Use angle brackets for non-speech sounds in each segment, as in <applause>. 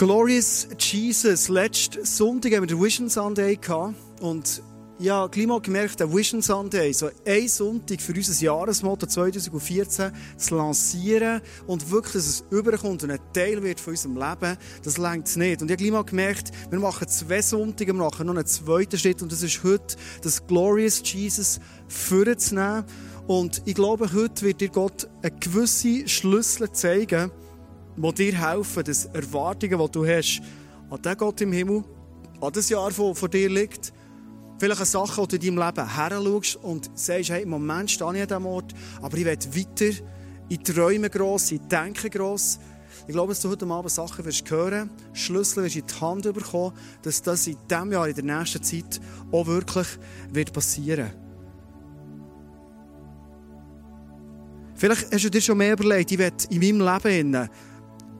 Glorious Jesus. Letzten Sonntag haben wir den Vision Sunday gehabt. Und ja, gleich mal gemerkt, der Vision Sunday, so ein Sonntag für unser Jahresmotto 2014 zu lancieren und wirklich, dass es überkommt und ein Teil wird von unserem Leben, das längt es nicht. Und ich habe gleich gemerkt, wir machen zwei Sonntage, wir machen noch einen zweiten Schritt und das ist heute, das Glorious Jesus vorzunehmen. Und ich glaube, heute wird dir Gott eine gewisse Schlüssel zeigen, die dir helfen, dass Erwartungen, die du hast, an den Gott im Himmel, an das Jahr, das vor dir liegt, vielleicht eine Sache, die du in deinem Leben her schaust und sagst, hey, im Moment stehe ich an diesem Ort, aber ich will weiter, ich träume gross, ich denke gross. Ich glaube, dass du heute Abend Sachen wirst hören, Schlüssel wirst in die Hand bekommen, dass das in diesem Jahr, in der nächsten Zeit auch wirklich wird passieren. Vielleicht hast du dir schon mehr überlegt, ich will in meinem Leben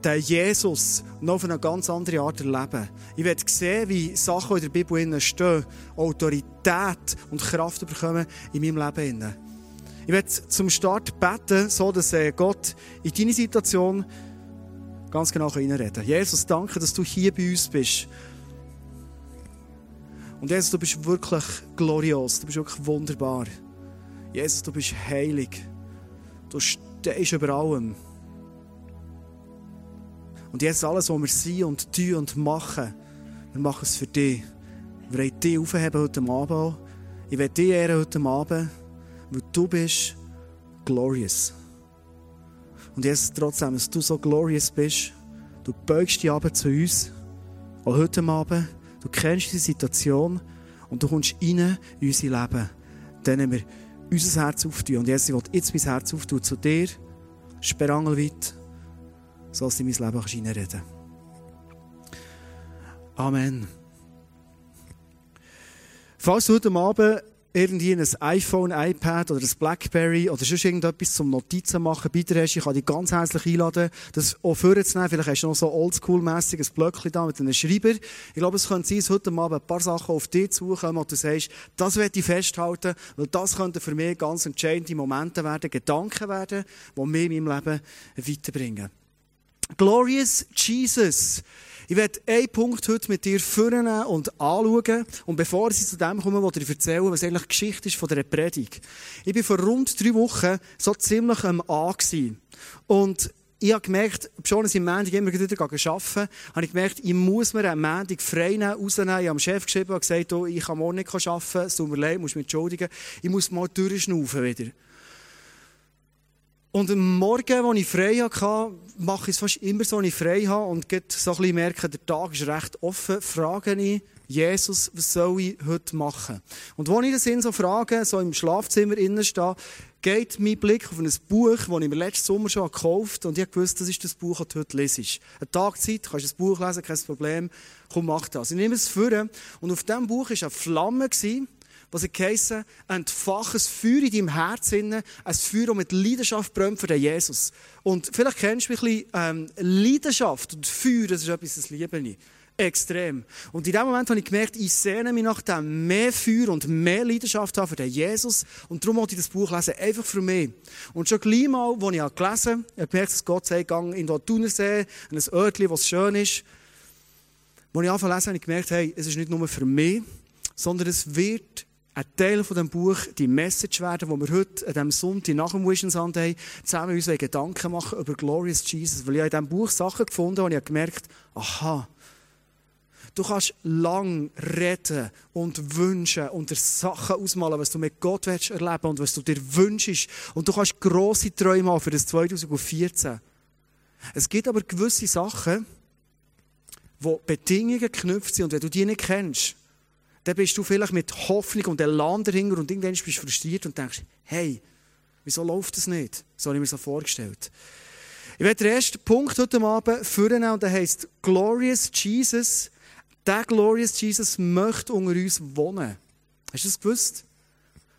den Jesus noch auf eine ganz andere Art erleben. Ich werde sehen, wie Sachen, in der Bibel stehen, Autorität und Kraft bekommen in meinem Leben. Ich werde zum Start beten, so dass äh, Gott in deine Situation ganz genau reinreden kann. Jesus, danke, dass du hier bei uns bist. Und Jesus, du bist wirklich glorios, du bist wirklich wunderbar. Jesus, du bist heilig. Du stehst über allem. Und jetzt alles, was wir sind und tun und machen, wir machen es für dich. Wir wollen dich aufheben heute Abend. Ich will dich ehren heute Abend, weil du bist glorious. Und jetzt trotzdem, dass du so glorious bist, du beugst dich ab zu uns, auch heute Abend, du kennst die Situation und du kommst rein in unser Leben. Dann haben wir unser Herz auftun. Und jetzt, ich will jetzt mein Herz auftun zu dir, sperrangelweit, so dass du in mein Leben hineinreden. Amen. Falls du heute Abend irgendwie ein iPhone, iPad oder ein Blackberry oder sonst irgendetwas zum Notizen machen dir hast, ich kann dich ganz herzlich einladen, das auch vorzunehmen. Vielleicht hast du noch so oldschool-mässig ein Blöckchen da mit einem Schreiber. Ich glaube, es könnte sein, dass heute Abend ein paar Sachen auf dich zukommen und du sagst, das werde ich festhalten, weil das könnten für mich ganz entscheidende Momente werden, Gedanken werden, die mich in meinem Leben weiterbringen. Glorious Jesus. Ich werde einen Punkt heute mit dir führen und anschauen. Und bevor ich zu dem komme, was ich erzählen, was eigentlich Geschichte ist von dieser Predigt. Ich bin vor rund drei Wochen so ziemlich am A. Und ich habe gemerkt, schon ich am Montag immer wieder arbeiten habe ich gemerkt, ich muss mir am Montag frei nehmen, rausnehmen. Ich habe dem Chef geschrieben und gesagt, oh, ich kann morgen nicht arbeiten, es tut mir leid, muss mich entschuldigen. Ich muss mal durchschnaufen wieder. Und am Morgen, als ich frei hatte, mache ich es fast immer so, wenn ich frei habe und so ein bisschen merke, der Tag ist recht offen, frage ich Jesus, was soll ich heute machen? Und als ich das in so frage, so im Schlafzimmer innen stehe, geht mein Blick auf ein Buch, das ich mir letzten Sommer schon gekauft habe und ich wusste, das ist das Buch, das du heute lesest. Eine Tagzeit, kannst du das Buch lesen, kein Problem, komm, mach das. Ich nehme es vor und auf diesem Buch war eine Flamme, was es geheissen, entfach ein Feuer in deinem Herzen, ein Feuer, das mit Leidenschaft brennt für den Jesus. Und vielleicht kennst du ein bisschen ähm, Leidenschaft und Feuer, das ist etwas, das liebe ich. Extrem. Und in dem Moment habe ich gemerkt, ich sehne mich nach dem mehr Feuer und mehr Leidenschaft haben für den Jesus. Und darum wollte ich das Buch lesen, einfach für mich. Und schon gleich mal, als ich gelesen habe, habe ich gemerkt, dass Gott sagt, gang in den Thunersee, in ein Örtchen, was schön ist. Als ich lesen, habe ich gemerkt, hey, es ist nicht nur für mich, sondern es wird ein Teil von dem Buch die Message werden, wo wir heute an diesem Sonntag nach dem Vision Sunday zusammen uns Gedanken machen über Glorious Jesus. Weil ich in diesem Buch Sachen gefunden habe und ich habe gemerkt, aha, du kannst lang reden und wünschen und dir Sachen ausmalen, was du mit Gott willst erleben und was du dir wünschst. Und du kannst grosse Träume haben für das 2014. Es gibt aber gewisse Sachen, wo Bedingungen geknüpft sind und wenn du die nicht kennst, dann bist du vielleicht mit Hoffnung und Elan dahinter und irgendwann bist du frustriert und denkst, hey, wieso läuft das nicht? So habe ich mir so vorgestellt. Ich werde den ersten Punkt heute Abend führen und der heisst Glorious Jesus. Der Glorious Jesus möchte unter uns wohnen. Hast du das gewusst?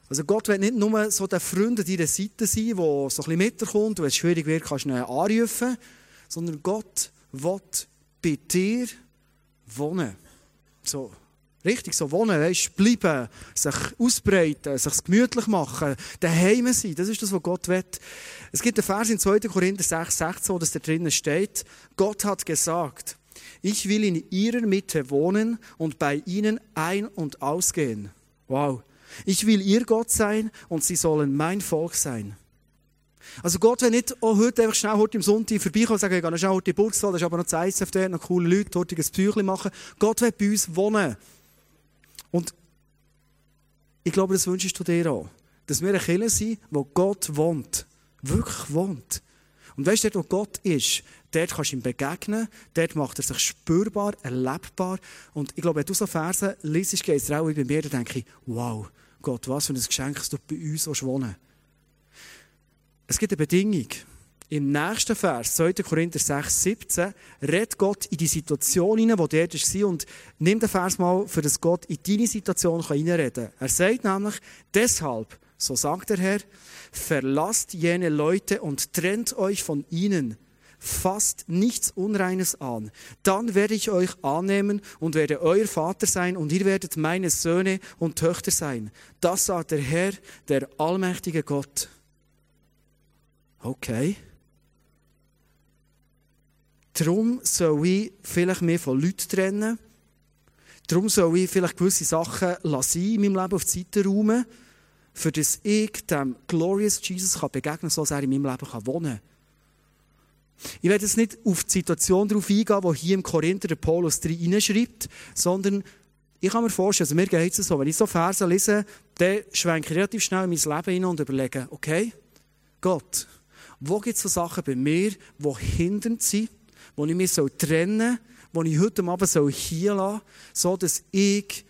Also Gott will nicht nur so der Freund an deiner Seite sein, der so ein bisschen mitkommt und wenn es schwierig wird, kannst du ihn anrufen, sondern Gott will bei dir wohnen. So. Richtig so wohnen, weißt, bleiben, sich ausbreiten, sich gemütlich machen, daheim sein. Das ist das, was Gott will. Es gibt einen Vers in 2. Korinther 6, 16, wo das da drinnen steht. Gott hat gesagt, Ich will in ihrer Mitte wohnen und bei ihnen ein- und ausgehen. Wow. Ich will ihr Gott sein und sie sollen mein Volk sein. Also Gott will nicht auch heute einfach schnell heute im Sonntag vorbeikommen und sagen, ich gehe schnell heute in die Burgsal, da ist aber noch das ISF dort, noch coole Leute, heute ein Büchlein machen. Gott will bei uns wohnen. Und ich glaube, das wünschst du dir auch. Dass wir eine Kirche sind, wo Gott wohnt. Wirklich wohnt. Und weißt du, dort, wo Gott ist, dort kannst du ihm begegnen, dort macht er sich spürbar, erlebbar. Und ich glaube, wenn du so Verse liest, geht es auch bei mir, dann denke ich, wow, Gott, was für ein Geschenk, dass du bei uns wohnen Es gibt eine Bedingung. Im nächsten Vers, 2. Korinther 6, 17, redet Gott in die Situation hinein, wo dort war. Und nimm den Vers mal, für das Gott in deine Situation hineinreden kann. Er sagt nämlich, deshalb, so sagt der Herr, verlasst jene Leute und trennt euch von ihnen. Fasst nichts Unreines an. Dann werde ich euch annehmen und werde euer Vater sein und ihr werdet meine Söhne und Töchter sein. Das sagt der Herr, der allmächtige Gott. Okay. Darum soll ich vielleicht mehr von Leuten trennen. Darum soll ich vielleicht gewisse Sachen lassen in meinem Leben auf die Seite räumen, für das ich dem Glorious Jesus kann begegnen kann, so dass er in meinem Leben kann wohnen kann. Ich werde jetzt nicht auf die Situation darauf eingehen, die hier im Korinther der Paulus 3 hineinschreibt, sondern ich kann mir vorstellen, also mir geht es so, wenn ich so Verse lese, dann schwenke ich relativ schnell in mein Leben hinein und überlege, okay, Gott, wo gibt es so Sachen bei mir, die hindernd sind, wo ich mich trennen soll, die ich heute Abend hier lassen soll, so dass ich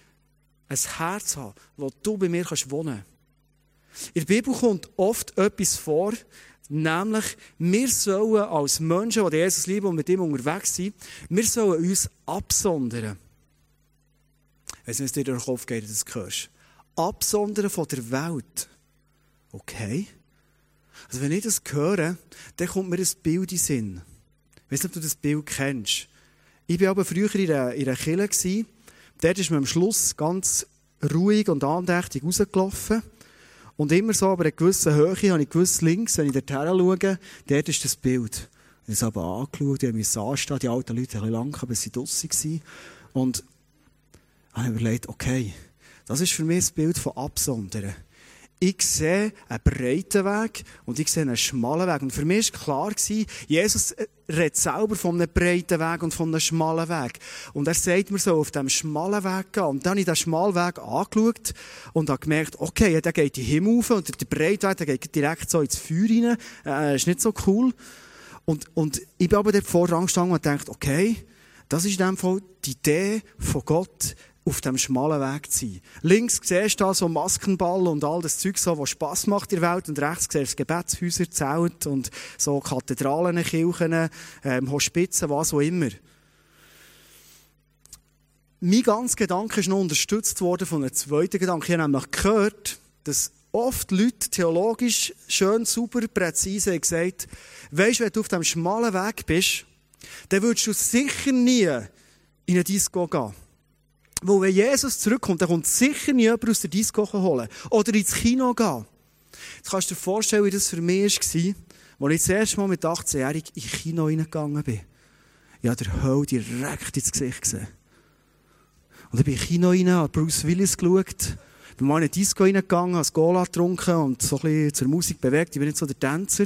ein Herz habe, wo du bei mir wohnen kannst. In der Bibel kommt oft etwas vor, nämlich wir sollen als Menschen, die Jesus lieben und mit ihm unterwegs sind, wir sollen uns absondern. Ich weiß nicht, was dir durch den Kopf geht, das hörst. Absondern von der Welt. Okay. Also wenn ich das höre, dann kommt mir ein Bild in den Sinn. Ich weiß nicht, ob du das Bild kennst. Ich war aber früher in einer, in einer Kirche. Dort ist man am Schluss ganz ruhig und andächtig rausgelaufen. Und immer so, aber eine gewisse Höhe, habe ich gewusst, links, wenn ich dort her schaue, dort ist das Bild. Ich habe es aber angeschaut, ich habe mich anstehen, die alten Leute bisschen lang, aber sie draussen waren. Und habe überlegt, okay, das ist für mich das Bild von Absondern. Ich sehe einen breiten Weg und ich sehe einen schmalen Weg. Und für mich war klar, Jesus äh, redet selber von einem breiten Weg und von einem schmalen Weg. Und er sagt mir so, auf diesem schmalen Weg gehen. Und dann habe ich diesen schmalen Weg angeschaut und habe gemerkt, okay, der geht in den Himmel rauf und der breite Weg, der geht direkt so ins Feuer rein. Äh, ist nicht so cool. Und, und ich bin aber dort vorrang gestanden und dachte, okay, das ist in dem Fall die Idee von Gott, auf dem schmalen Weg zu sein. Links siehst du da so Maskenball und all das Zeug, so, was Spass macht in der Welt. Und rechts siehst du Gebetshäuser, Zelt und so Kathedralen, Kirchen, ähm, Hospizen, was auch immer. Mein ganzer Gedanke ist noch unterstützt worden von einem zweiten Gedanken. Ich habe nämlich gehört, dass oft Leute theologisch schön, super, präzise gesagt weisst wenn du auf dem schmalen Weg bist, dann würdest du sicher nie in eine Disco gehen. Wo wenn Jesus zurückkommt, dann kommt sicher niemand aus der Disco holen. Oder ins Kino gehen. Jetzt kannst du dir vorstellen, wie das für mich war, als ich das erste Mal mit 18-Jährigen ins Kino reingegangen bin. Ich habe der Hölle direkt ins Gesicht gesehen. Und ich bin ins Kino rein, habe Bruce Willis geschaut, bin mal in eine Disco reingegangen, habe Cola getrunken und so ein bisschen zur Musik bewegt. Ich bin nicht so der Tänzer.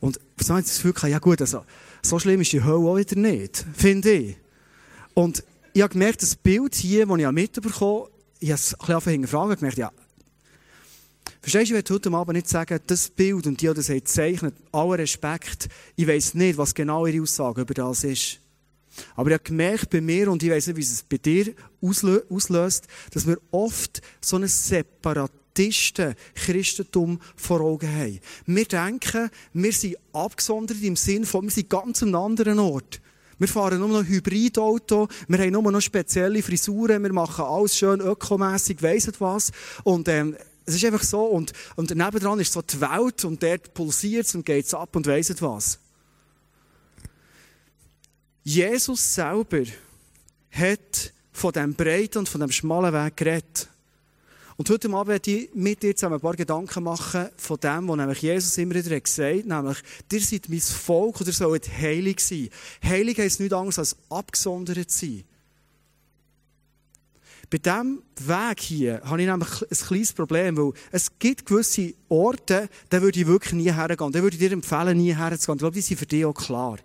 Und so habe ich das Gefühl ja gut, also, so schlimm ist die Hölle auch wieder nicht, finde ich. Und ich habe gemerkt, das Bild hier, das ich mitbekommen habe, ich habe es ein bisschen hinterfragen gemerkt, ja, Verstehst du, ich will heute Abend nicht sagen, das Bild und die, die das haben gezeichnet, aller Respekt, ich weiss nicht, was genau ihre Aussage über das ist. Aber ich habe gemerkt bei mir, und ich weiss nicht, wie es bei dir auslöst, dass wir oft so einen Separatisten Christentum vor Augen haben. Wir denken, wir sind abgesondert im Sinn von, wir sind ganz an einem anderen Ort. Wir fahren nur noch Hybridauto, wir haben nur noch spezielle Frisuren, wir machen alles schön ökomässig, weiss was. Und, ähm, es ist einfach so, und, und nebendran ist so die Welt und dort pulsiert es und geht es ab und weiss was. Jesus selber hat von dem breiten und von dem schmalen Weg geredet. Und heute Abend werde ich mit dir zusammen ein paar Gedanken machen von dem, was nämlich Jesus immer wieder gesagt hat, nämlich, ihr seid mein Volk oder sollt heilig sein. Heilig heisst nichts anderes als abgesondert sein. Bei diesem Weg hier habe ich nämlich ein kleines Problem, weil es gibt gewisse Orte, da würde ich wirklich nie hergehen. Da würde ich dir empfehlen, nie herzugehen. Ich glaube, die sind für dich auch klar.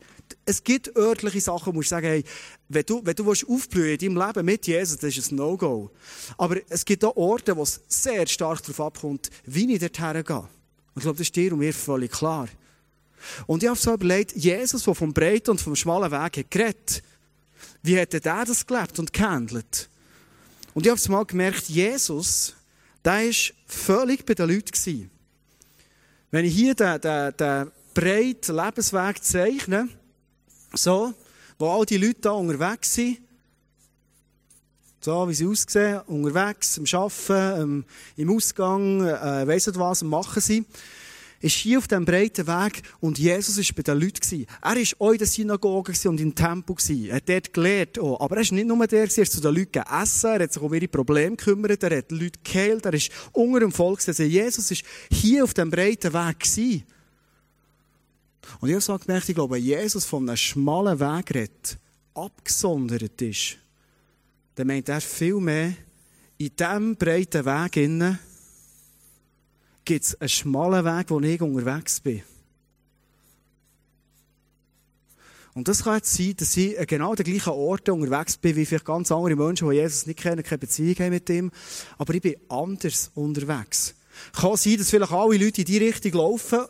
Es gibt örtliche Sachen, wo du sagen, hey, wenn du, wenn du aufblühen in deinem Leben mit Jesus, das ist ein No-Go. Aber es gibt auch Orte, wo es sehr stark darauf abkommt, wie ich dort hergehe. Und ich glaube, das ist dir und mir völlig klar. Und ich habe so überlegt, Jesus, der vom breiten und vom schmalen Weg hat geredet, wie hätte der das gelebt und gehandelt? Und ich habe mal gemerkt, Jesus, der war völlig bei den Leuten. Wenn ich hier den, den, den breiten Lebensweg zeichne, so, wo all die Leute da unterwegs sind, so wie sie aussehen, unterwegs, am Arbeiten, im Ausgang, äh, weiss nicht was, am Machen sie, ist hier auf diesem breiten Weg und Jesus war bei den Leuten. Er war auch in der Synagoge und im Tempel. Er hat dort gelehrt. Auch. Aber er ist nicht nur der, er ist zu den Leuten gegessen, er hat sich um ihre Probleme gekümmert, er hat die Leute geheilt, er ist unter dem Volk. Also Jesus war hier auf diesem breiten Weg. Und ich habe so ich glaube, wenn Jesus von einem schmalen Weg redet, abgesondert ist, dann meint er viel mehr in diesem breiten Weg innen, gibt es einen schmalen Weg, wo ich unterwegs bin. Und das kann jetzt sein, dass ich genau den gleichen Orten unterwegs bin, wie vielleicht ganz andere Menschen, die Jesus nicht kennen, keine Beziehung haben mit ihm. Aber ich bin anders unterwegs. Kann sein, dass vielleicht alle Leute in die Richtung laufen,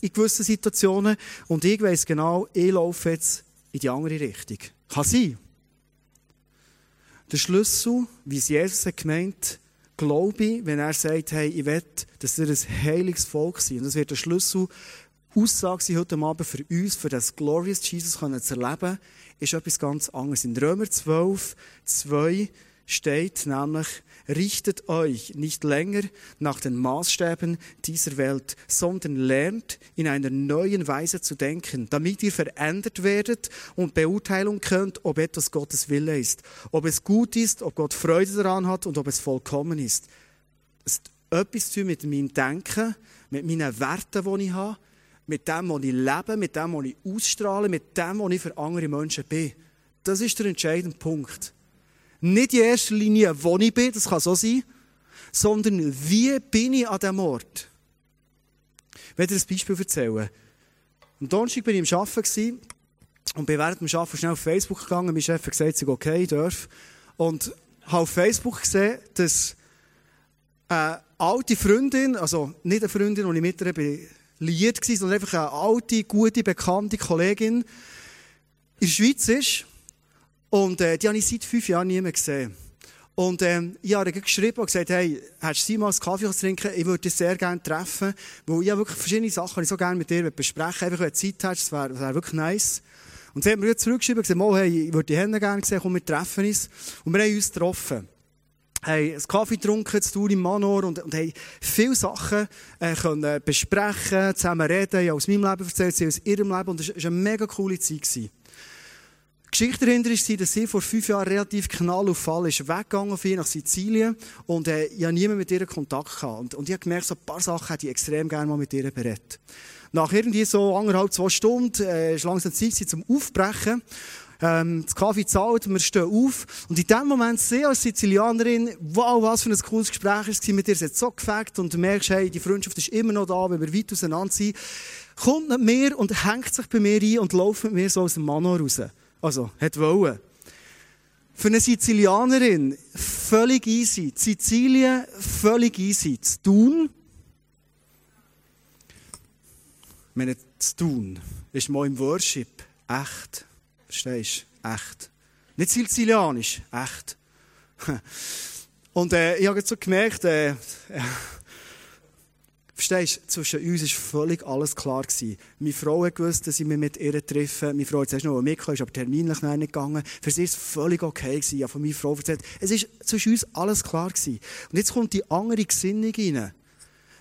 in gewissen Situationen, und ich weiss genau, ich laufe jetzt in die andere Richtung. Kann sein. Der Schlüssel, wie es Jesus hat gemeint, glaube ich, wenn er sagt, hey, ich will, dass ihr ein heiliges Volk seid. Und das wird der Schlüssel Aussage sein heute Abend für uns, für das Glorious Jesus zu erleben, ist etwas ganz anderes. In Römer 12, 2 steht nämlich, richtet euch nicht länger nach den Maßstäben dieser Welt, sondern lernt in einer neuen Weise zu denken, damit ihr verändert werdet und Beurteilung könnt, ob etwas Gottes Wille ist, ob es gut ist, ob Gott Freude daran hat und ob es vollkommen ist. Es hat etwas zu mit meinem Denken, mit meinen Werten, die ich habe, mit dem, was ich lebe, mit dem, was ich ausstrahle, mit dem, was ich für andere Menschen bin. Das ist der entscheidende Punkt. Nicht in erster Linie, wo ich bin, das kann so sein, sondern wie bin ich an diesem Ort. Ich werde dir ein Beispiel erzählen. Am Donnerstag war ich am Arbeiten und bin während dem Arbeiten schnell auf Facebook gegangen. Mein Chef hat gesagt, ich okay, ich darf. Und habe auf Facebook gesehen, dass eine alte Freundin, also nicht eine Freundin, die ich mit ihr liiert war, sondern einfach eine alte, gute, bekannte Kollegin in der Schweiz ist und äh, die habe ich seit fünf Jahren nie mehr gesehen. Und ähm, ich habe geschrieben und gesagt, hey, hättest du einen Kaffee trinken? Ich würde dich sehr gerne treffen, weil ich wirklich verschiedene Sachen, die ich so gerne mit dir besprechen Einfach, wenn du Zeit hast, das wäre wär wirklich nice. Und sie hat mir zurückgeschrieben und gesagt, hey, ich würde die Hände gerne sehen, komm, wir treffen uns. Und wir haben uns getroffen. Hey, einen Kaffee getrunken, zu tun im Manor und, und haben viele Sachen äh, können besprechen, zusammen reden. Ich habe aus meinem Leben erzählt, sie aus ihrem Leben und es war eine mega coole Zeit. Gewesen. Geschichte dahinter ist, dass sie vor fünf Jahren relativ knall auf Fall ist, weggegangen auf nach Sizilien und äh, ich habe niemand mit ihr Kontakt gehabt. Und, und ich habe gemerkt, so ein paar Sachen hätte ich extrem gerne mal mit ihr berät. Nach irgendwie so anderthalb, zwei Stunden äh, ist langsam Zeit zum Aufbrechen. Ähm, das Kaffee zahlt, wir stehen auf. Und in dem Moment sehe ich als Sizilianerin, wow, was für ein cooles Gespräch es war mit ihr. Es so gefällt und du merkst, hey, die Freundschaft ist immer noch da, wenn wir weit auseinander sind. Kommt mit mir und hängt sich bei mir ein und läuft mit mir so aus dem Manor raus. Also, hat wollen. Für eine Sizilianerin völlig easy. Sizilien völlig easy. Zu tun. Meine, zu tun ist mal im Worship echt. Verstehst du? Echt. Nicht sizilianisch, echt. <laughs> Und äh, ich habe jetzt so gemerkt, äh, Verstehst du, zwischen uns war völlig alles klar. Gewesen. Meine Frau hat gewusst, dass ich mich mit ihr treffe. Meine Frau hat zuerst noch mitgekommen, ist aber terminlich nicht gegangen. Für sie war es völlig okay. Gewesen. Ich habe von meiner Frau erzählt, es war zwischen uns alles klar. Gewesen. Und jetzt kommt die andere Gesinnung rein.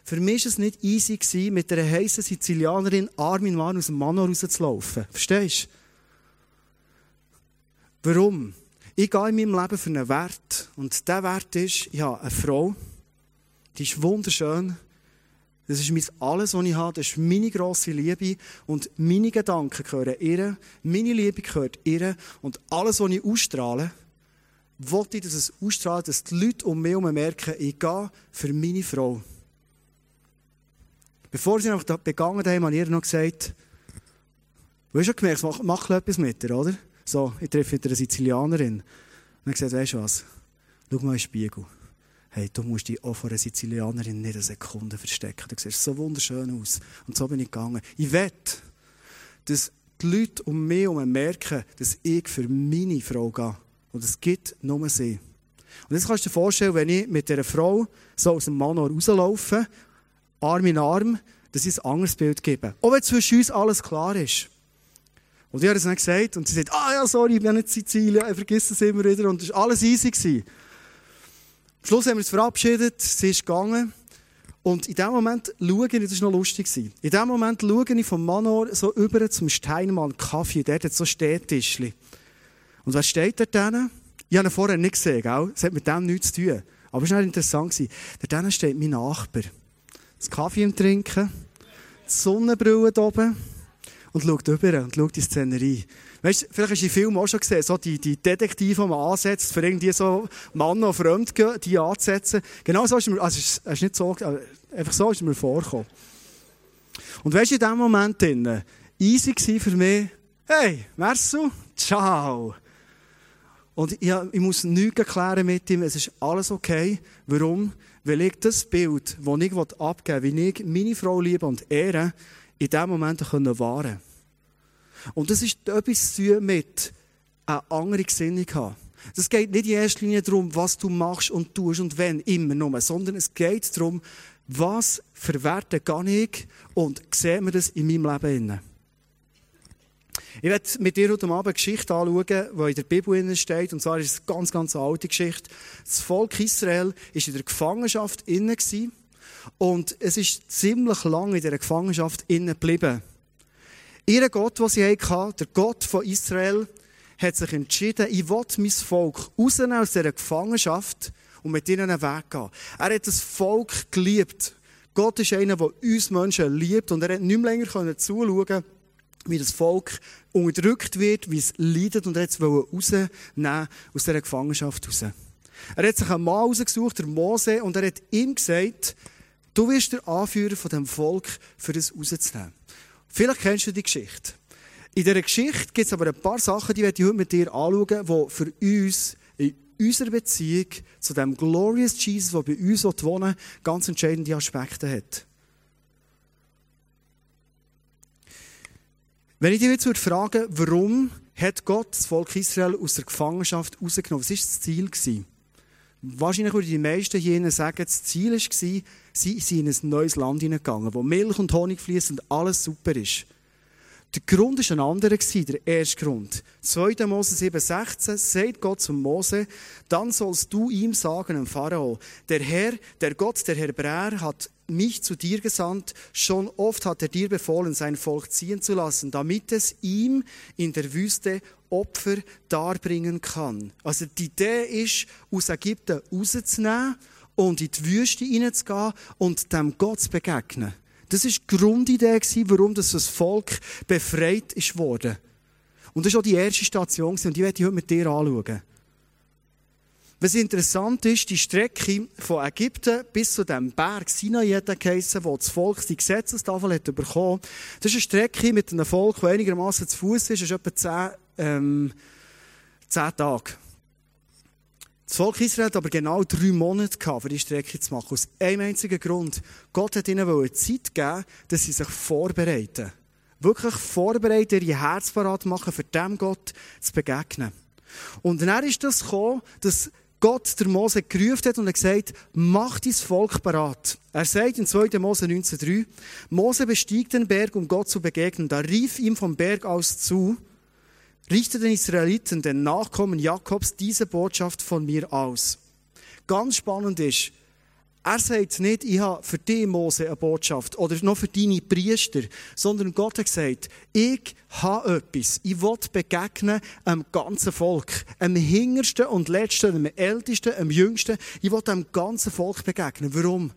Für mich war es nicht easy, gewesen, mit einer heißen Sizilianerin Arm in Arm aus dem Mann rauszulaufen. Verstehst du? Warum? Ich gehe in meinem Leben für einen Wert. Und dieser Wert ist, ich habe eine Frau, Die ist wunderschön. Das ist mein alles, was ich habe. Das ist meine grosse Liebe. Und meine Gedanken gehören ihr. Meine Liebe gehört ihr. Und alles, was ich ausstrahle, wollte ich, dass es ausstrahlt, dass die Leute um mich herum merken, ich gehe für meine Frau. Bevor sie noch begangen haben, habe ich ihr noch gesagt, du hast schon gemerkt, mach, mach etwas mit ihr, oder? So, ich treffe wieder eine Sizilianerin. Und dann gesagt, weißt du was? Schau mal in den Spiegel. Hey, du musst dich auch vor einer Sizilianerin nicht eine Sekunde verstecken. Du siehst so wunderschön aus. Und so bin ich gegangen. Ich wette, dass die Leute um mich herum merken, dass ich für meine Frau gehe. Und es gibt nur sie. Und jetzt kannst du dir vorstellen, wenn ich mit dieser Frau so aus dem Manor rauslaufe, Arm in Arm, dass ich ein anderes Bild gebe. Auch wenn zwischen uns alles klar ist. Und ich habe es nicht gesagt und sie sagt, ah ja, sorry, ich bin nicht Sizilien, ich vergesse es immer wieder und es war alles easy. Gewesen. Am Schluss haben wir uns verabschiedet, sie ist gegangen und in dem Moment schaue ich, das war noch lustig, in dem Moment schaue ich vom Manor so über zum Steinmann Kaffee, der hat so Städtischchen. Und was steht dort drinnen? Ich habe ihn vorher nicht gesehen, gell? es hat mit dem nichts zu tun. Aber es war interessant. Dort drinnen steht mein Nachbar das Kaffee im Trinken, die Sonnenbrille oben und schaut rüber und schaut die Szenerie. Weißt, vielleicht hast du die Film auch schon gesehen, so die, die Detektive, die man ansetzt, für irgendwie so und Fremd die anzusetzen. Genau so ist mir, also es ist nicht so, einfach so ist mir vorgekommen. Und weißt du, in dem Moment drin, easy war für mich, hey, merci, ciao. Und ich, ich muss nichts erklären mit ihm, es ist alles okay. Warum? weil ich das Bild, das ich abgeben will, wie ich meine Frau liebe und ehre, in diesem Moment wahren konnte. Und das ist etwas zu tun mit einer anderen Gesinnung haben. Es geht nicht in erster Linie darum, was du machst und tust und wenn, immer nur, sondern es geht darum, was Werte gehe ich und sehen wir das in meinem Leben. Ich werde mit dir heute Abend eine Geschichte anschauen, die in der Bibel steht. Und zwar ist es eine ganz, ganz alte Geschichte. Das Volk Israel war in der Gefangenschaft innen und es ist ziemlich lange in dieser Gefangenschaft innen geblieben. Ihr Gott, den sie hatten, der Gott von Israel, hat sich entschieden, ich will mein Volk rausnehmen aus dieser Gefangenschaft und mit ihnen einen Weg gehen. Er hat das Volk geliebt. Gott ist einer, der uns Menschen liebt und er hat nicht mehr länger zuschauen wie das Volk unterdrückt wird, wie es leidet und er wollte es rausnehmen aus dieser Gefangenschaft raus. Er hat sich einen Mann ausgesucht, der Mose, und er hat ihm gesagt, du wirst der Anführer von dem Volk, für das rauszunehmen. Vielleicht kennst du die Geschichte. In dieser Geschichte gibt es aber ein paar Sachen, die ich heute mit dir anschauen, die für uns in unserer Beziehung zu dem Glorious Jesus, der bei uns wohnen ganz entscheidende Aspekte hat. Wenn ich dich jetzt fragen warum hat Gott das Volk Israel aus der Gefangenschaft rausgenommen? Was war das Ziel? Gewesen? Wahrscheinlich würden die meisten hier sagen, das Ziel war, sie sind in ein neues Land hineingegangen, wo Milch und Honig fließen und alles super ist. Der Grund war ein anderer, der erste Grund. 2. Mose 7,16 sagt Gott zu Mose, dann sollst du ihm sagen, dem Pharao, der Herr, der Gott, der Hebräer, hat mich zu dir gesandt, schon oft hat er dir befohlen, sein Volk ziehen zu lassen, damit es ihm in der Wüste Opfer darbringen kann. Also die Idee ist, aus Ägypten rauszunehmen und in die Wüste hineinzugehen und dem Gott zu begegnen. Das war die Grundidee, warum das Volk befreit ist worden. Und das war auch die erste Station, und die werde ich heute mit dir anschauen. Was interessant ist, die Strecke von Ägypten bis zu dem Berg Sinai hat geheissen, wo das Volk die Gesetzestafel hat bekommen. Das ist eine Strecke mit einem Volk, das einigermaßen zu Fuß ist, das ist etwa zehn, ähm, zehn Tage. Das Volk Israel hat aber genau drei Monate gehabt, für die Strecke zu machen. Aus einem einzigen Grund. Gott hat ihnen Zeit geben, dass sie sich vorbereiten. Wirklich vorbereiten, ihr Herz parat machen, für dem Gott zu begegnen. Und dann ist das gekommen, dass Gott der Mose gerufen hat und er gesagt, mach dein Volk parat. Er sagt in 2. Mose 19,3, Mose bestieg den Berg, um Gott zu begegnen. Da rief ihm vom Berg aus zu, richte den Israeliten, den Nachkommen Jakobs, diese Botschaft von mir aus. Ganz spannend ist, er sagt nicht, ich habe für dich, Mose, eine Botschaft oder noch für deine Priester, sondern Gott hat gesagt, ich habe etwas. Ich will begegnen einem ganzen Volk. Am hingersten und letzten, am ältesten, am jüngsten. Ich will dem ganzen Volk begegnen. Warum?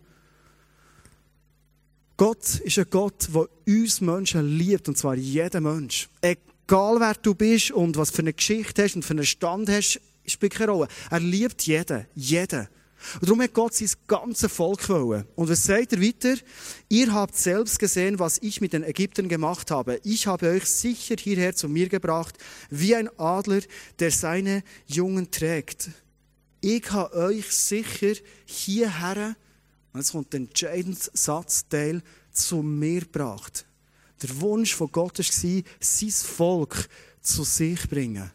Gott ist ein Gott, der uns Menschen liebt, und zwar jeden Mensch. Egal wer du bist und was für eine Geschichte hast und für einen Stand hast, spielt keine Rolle. Er liebt jeden, jeden. Darum hat Gott sein ganzes Volk wollen. Und was sagt er weiter? Ihr habt selbst gesehen, was ich mit den Ägyptern gemacht habe. Ich habe euch sicher hierher zu mir gebracht, wie ein Adler, der seine Jungen trägt. Ich habe euch sicher hierher, und jetzt kommt der entscheidende Satzteil, zu mir gebracht. Der Wunsch von Gott war, sein Volk zu sich zu bringen.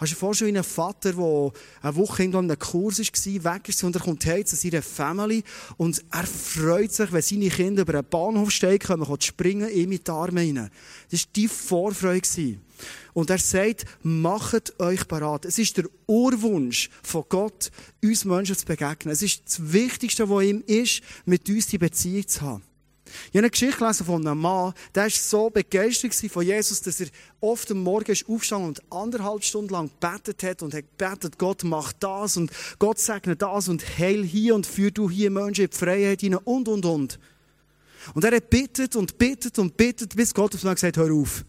Hast du dir vorstellen, wie ein Vater, der eine Woche in einem Kurs war, weg ist und er kommt heim zu seiner Family und er freut sich, wenn seine Kinder über einen Bahnhof steigen, kommen, springen, ihm in die Arme rein. Das war die Vorfreude. Und er sagt, macht euch parat. Es ist der Urwunsch von Gott, uns Menschen zu begegnen. Es ist das Wichtigste, was ihm ist, mit uns die Beziehung zu haben. Ich habe eine Geschichte gelesen von einem Mann, der war so begeistert von Jesus, dass er oft am Morgen ist aufgestanden und anderthalb Stunden lang gebetet hat und hat gebetet, Gott macht das und Gott segnet das und heil hier und führ du hier Menschen in die Freiheit hinein und, und, und. Und er hat bittet und bittet und bittet, bis Gott auf einmal gesagt hör auf.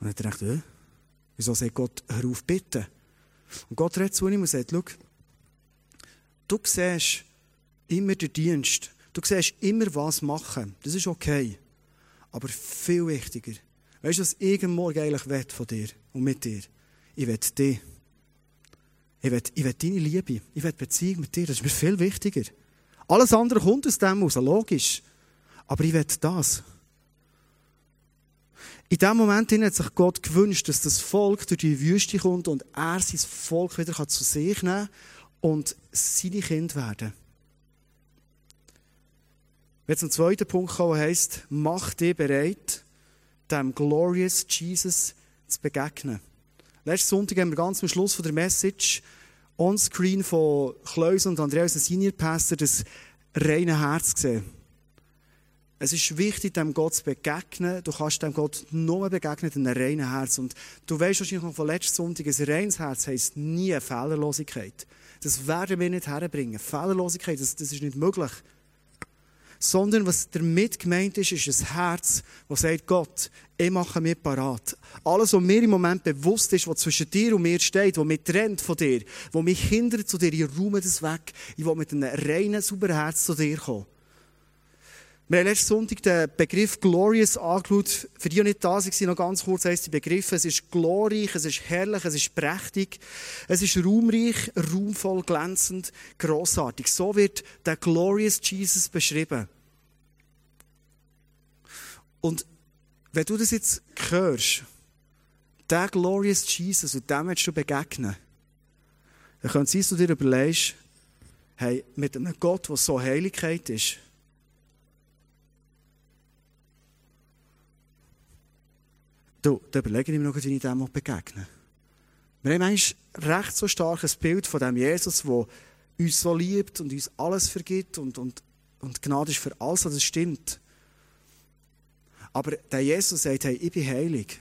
Und er hat gedacht, äh, wieso sagt Gott, hör auf, bitten? Und Gott redet zu ihm und sagt, schau, du siehst immer den Dienst, Du siehst immer was machen. Das ist okay. Aber viel wichtiger. Weißt du, was ich morgen eigentlich will von dir und mit dir? Ich will dich. Ich will, ich will deine Liebe. Ich will Beziehung mit dir. Das ist mir viel wichtiger. Alles andere kommt aus dem raus, logisch. Aber ich will das. In dem Moment hat sich Gott gewünscht, dass das Volk durch die Wüste kommt und er sein Volk wieder zu sich nehmen kann und seine Kinder werden. Wir zum zweiten Punkt kommen, heisst, mach dich bereit, dem Glorious Jesus zu begegnen. Letzten Sonntag haben wir ganz am Schluss von der Message on-screen von Kleus und Andreas, der Senior Pastor, das reine Herz gesehen. Es ist wichtig, dem Gott zu begegnen. Du kannst dem Gott nur begegnen in einem reinen Herz. Und du weißt wahrscheinlich noch von letzten Sonntag, ein reines Herz heisst nie Fehlerlosigkeit. Das werden wir nicht herbringen. Fehlerlosigkeit, das, das ist nicht möglich sondern was damit gemeint ist, ist ein Herz, das sagt, Gott, ich mache mir parat. Alles, was mir im Moment bewusst ist, was zwischen dir und mir steht, was mich trennt von dir, was mich hindert zu dir, ich räume das weg. Ich will mit einem reinen, sauberen Herz zu dir kommen. Wir haben letzten Sonntag den Begriff Glorious angeschaut. Für die, die nicht da sind, noch ganz kurz heisst die Begriffe. Es ist glorreich, es ist herrlich, es ist prächtig, es ist raumreich, raumvoll, glänzend, grossartig. So wird der Glorious Jesus beschrieben. Und wenn du das jetzt hörst, der Glorious Jesus, und dem willst du begegnen, dann könnte es sein, dass du dir überlegst, hey, mit einem Gott, der so Heiligkeit ist, Du, da überlege ich mir noch, wie ich dem begegnen Wir haben manchmal recht so starkes Bild von dem Jesus, der uns so liebt und uns alles vergibt und, und, und Gnade ist für alles, was stimmt. Aber der Jesus sagt, hey, ich bin heilig.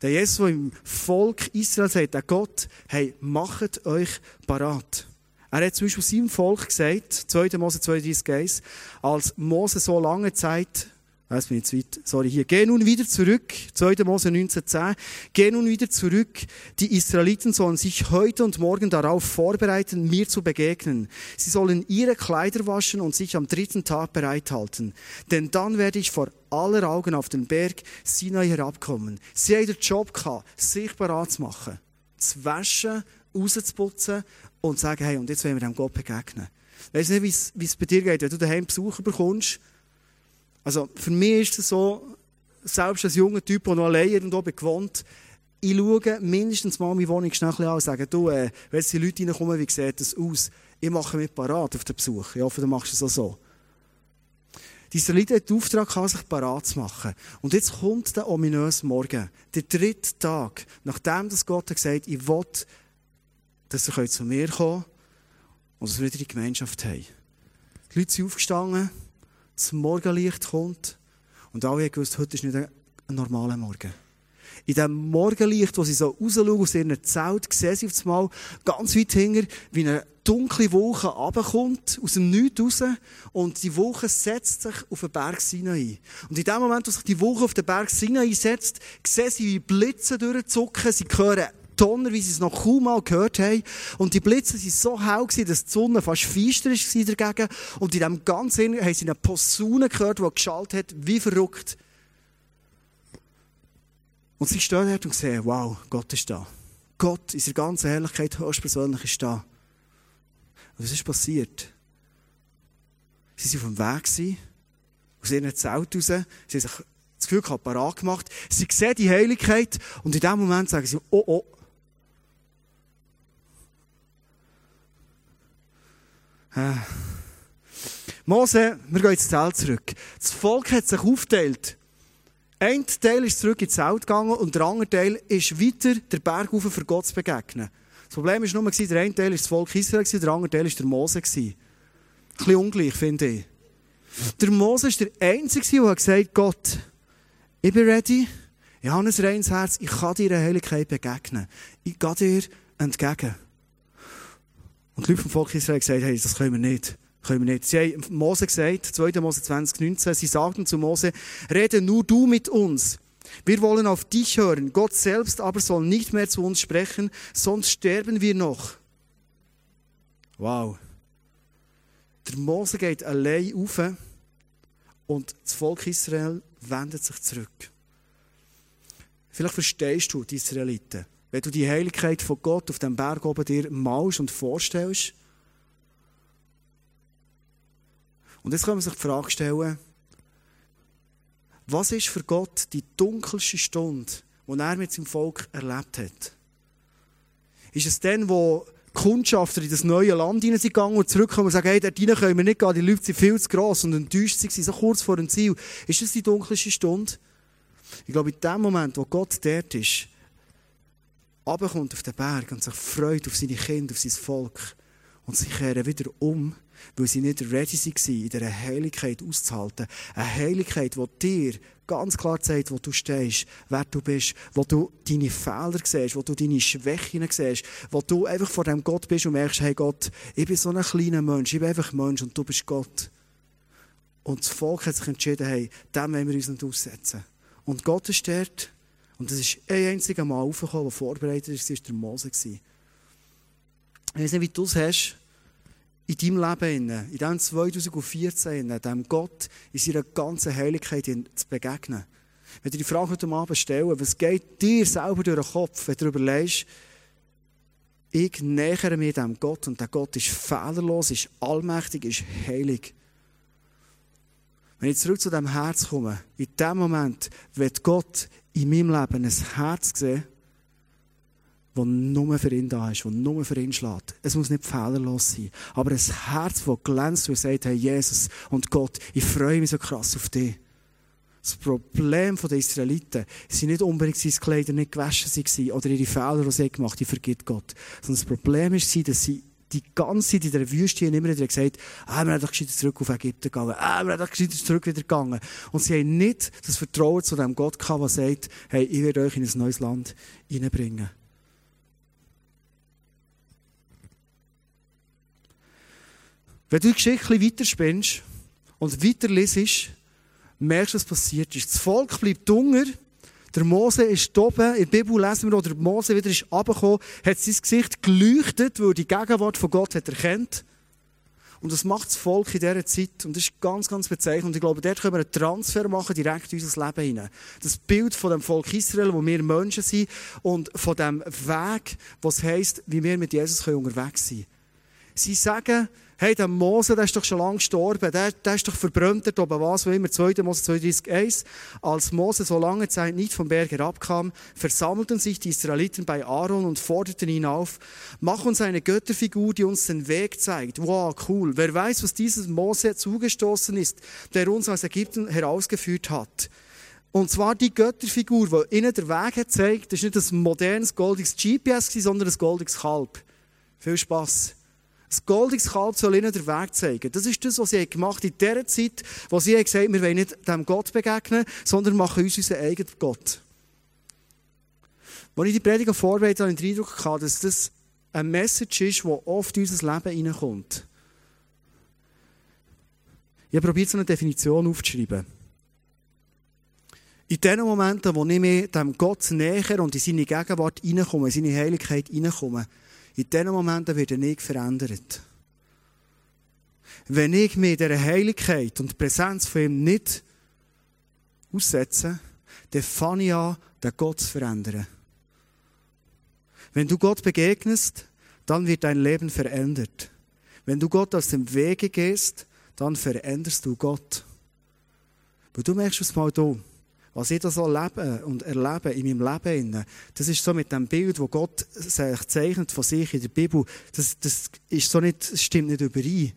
Der Jesus, der im Volk Israel sagt, der Gott, hey, macht euch parat. Er hat zum Beispiel seinem Volk gesagt, 2. Mose 32, als Mose so lange Zeit Jetzt bin ich zu weit. Sorry, hier. Geh nun wieder zurück. 2. Mose 19,10. Geh nun wieder zurück. Die Israeliten sollen sich heute und morgen darauf vorbereiten, mir zu begegnen. Sie sollen ihre Kleider waschen und sich am dritten Tag bereithalten. Denn dann werde ich vor aller Augen auf den Berg Sinai herabkommen. Sie haben den Job gehabt, sich bereit zu machen. Zu waschen, rauszuputzen und zu sagen, hey, und jetzt wollen wir dem Gott begegnen. Weißt du nicht, wie es bei dir geht, wenn du daheim Besucher bekommst also für mich ist es so, selbst als junger Typ, der noch allein irgendwo gewohnt ich schaue mindestens mal meine Wohnung schnell an und sage, du, äh, wenn jetzt die Leute reinkommen, wie sieht das aus? Ich mache mich parat auf den Besuch. Ich hoffe, du machst es auch so. Die Israeliten hat den Auftrag, sich parat zu machen. Und jetzt kommt der ominöse Morgen. Der dritte Tag, nachdem das Gott hat gesagt ich will, dass ihr zu mir kommen und dass wir wieder die Gemeinschaft haben. Die Leute sind aufgestanden, das Morgenlicht kommt und alle haben gewusst, heute ist nicht ein normaler Morgen. In dem Morgenlicht, wo sie so rausschauen aus ihrem Zelt, sehen sie auf einmal ganz weit hinter, wie eine dunkle Wolke runterkommt, aus dem Nichts raus, und die Wolke setzt sich auf den Berg Sinai. Und in dem Moment, wo sich die Wolke auf den Berg Sinai setzt, sehen sie, wie Blitze durchzucken, sie hören Donner, wie sie es noch kaum mal gehört haben. Und die Blitze waren so hell, dass die Sonne fast feister war dagegen. Und in dem ganzen haben sie eine Posaune gehört, die geschaltet hat, wie verrückt. Und sie stehen dort und sehen, wow, Gott ist da. Gott in seiner ganzen Herrlichkeit höchstpersönlich ist da. Und was ist passiert? Sie waren auf dem Weg, aus ihrem Zelt raus, sie haben sich das Gefühl gehabt, parat gemacht. Sie sehen die Heiligkeit und in dem Moment sagen sie, oh, oh. Äh. Mose, wir gehen ins Zelt zurück. Das Volk hat sich aufgeteilt. Ein Teil ist zurück ins Zelt gegangen und der andere Teil ist weiter den Berg rauf, für Gott zu begegnen. Das Problem war nur, der eine Teil war das Volk Israel, der andere Teil war der Mose. Ein bisschen ungleich, finde ich. Der Mose war der Einzige, der gesagt hat, Gott, ich bin ready, ich habe ein reines Herz, ich kann dir eine Heiligkeit begegnen. Ich gehe dir entgegen. Und die Leute vom Volk Israel haben gesagt, hey, das können wir nicht. Können wir nicht. Sie haben Mose gesagt, 2. Mose 2019, sie sagten zu Mose, rede nur du mit uns. Wir wollen auf dich hören. Gott selbst aber soll nicht mehr zu uns sprechen, sonst sterben wir noch. Wow. Der Mose geht allein auf und das Volk Israel wendet sich zurück. Vielleicht verstehst du die Israeliten. Wenn du die Heiligkeit von Gott auf dem Berg oben dir malst und vorstellst, Und jetzt kann man sich die Frage stellen, was ist für Gott die dunkelste Stunde, die er mit seinem Volk erlebt hat? Ist es dann, wo Kundschafter in das neue Land hineingegangen und zurückkommen und sagen, hey, dort hinein können wir nicht gehen, die Leute sind viel zu gross und enttäuscht sind, so kurz vor dem Ziel. Ist das die dunkelste Stunde? Ich glaube, in dem Moment, wo Gott dort ist, runterkommt auf den Berg und sich freut auf seine Kinder, auf sein Volk und sie kehren wieder um weil sie nicht ready waren, in dieser Heiligkeit auszuhalten. Eine Heiligkeit, die dir ganz klar zeigt, wo du stehst, wer du bist, wo du deine Fehler siehst, wo du deine Schwächen siehst, wo du einfach vor dem Gott bist und merkst, hey Gott, ich bin so ein kleiner Mensch, ich bin einfach Mensch und du bist Gott. Und das Volk hat sich entschieden, hey, dem wollen wir uns nicht aussetzen. Und Gott ist dort, und das ist ein einziger Mal aufgekommen, der vorbereitet ist, war der Mose. Ich weiß nicht, wie du es hast, in deinem Leben, in diesem 2014, in dem Gott in seiner ganzen Heiligkeit zu begegnen. Wenn du die Frage heute Abend stellen, was geht dir selber durch den Kopf, wenn du überlegst, ich nähere mir dem Gott und der Gott ist fehlerlos, ist allmächtig, ist heilig. Wenn ich zurück zu dem Herz komme, in dem Moment wird Gott in meinem Leben ein Herz sehen, das nur für ihn da ist, das nur für ihn schlägt. Es muss nicht fehlerlos sein. Aber ein Herz, das glänzt und sagt, hey Jesus und Gott, ich freue mich so krass auf dich. Das Problem der Israeliten sind nicht unbedingt, dass Kleider nicht gewaschen oder ihre Fehler, die sie gemacht haben, die vergibt Gott. Sondern das Problem war, dass sie die ganze Zeit in der Wüste immer wieder gesagt ah, wir haben doch gescheiter zurück auf Ägypten gegangen, ah, wir haben doch gescheiter zurück wieder gegangen. Und sie haben nicht das Vertrauen zu dem Gott gehabt, der sagt, hey, ich werde euch in ein neues Land hineinbringen. Wenn du die Geschichte weiterspinnst und weiterliest, merkst du, was passiert ist. Das Volk bleibt dunger. Der Mose ist oben. In der Bibel lesen wir, wo der Mose wieder ist runtergekommen, hat sein Gesicht geleuchtet, weil er die Gegenwart von Gott hat erkennt. Und das macht das Volk in dieser Zeit. Und das ist ganz, ganz bezeichnend. Und ich glaube, dort können wir einen Transfer machen, direkt in unser Leben hinein. Das Bild von dem Volk Israel, wo wir Menschen sind, und von dem Weg, was heisst, wie wir mit Jesus unterwegs sein können. Sie sagen, hey, der Mose, der ist doch schon lange gestorben, der, der ist doch verbrannt dort oben, was, wo immer, 2. Mose 32,1. Als Mose so lange Zeit nicht vom Berg herabkam, versammelten sich die Israeliten bei Aaron und forderten ihn auf, mach uns eine Götterfigur, die uns den Weg zeigt. Wow, cool. Wer weiß, was dieses Mose zugestoßen ist, der uns aus Ägypten herausgeführt hat. Und zwar die Götterfigur, die ihnen der Weg hat zeigt, das ist nicht ein modernes goldiges GPS, sondern ein goldiges Kalb. Viel Spaß. Das goldiges soll ihnen den Weg zeigen. Das ist das, was sie gemacht haben in der Zeit, wo sie gesagt haben, wir wollen nicht dem Gott begegnen, sondern machen uns unseren eigenen Gott. Als ich die Prediger vorbereitet habe, hatte ich den Eindruck, dass das eine Message ist, die oft in unser Leben hineinkommt. Ich habe probiert, so eine Definition aufzuschreiben. In den Momenten, wo ich mir dem Gott näher und in seine Gegenwart hineinkomme, in seine Heiligkeit hineinkomme, in diesen Momenten wird er nicht verändert. Wenn ich mir dieser Heiligkeit und Präsenz von ihm nicht aussetze, dann fange ich an, den Gott zu verändern. Wenn du Gott begegnest, dann wird dein Leben verändert. Wenn du Gott aus dem Wege gehst, dann veränderst du Gott. Weil du merkst es mal hier, was ich da so lebe und erlebe in meinem Leben, das ist so mit dem Bild, wo Gott sich zeichnet von sich in der Bibel, das, das ist so nicht, das stimmt nicht überein.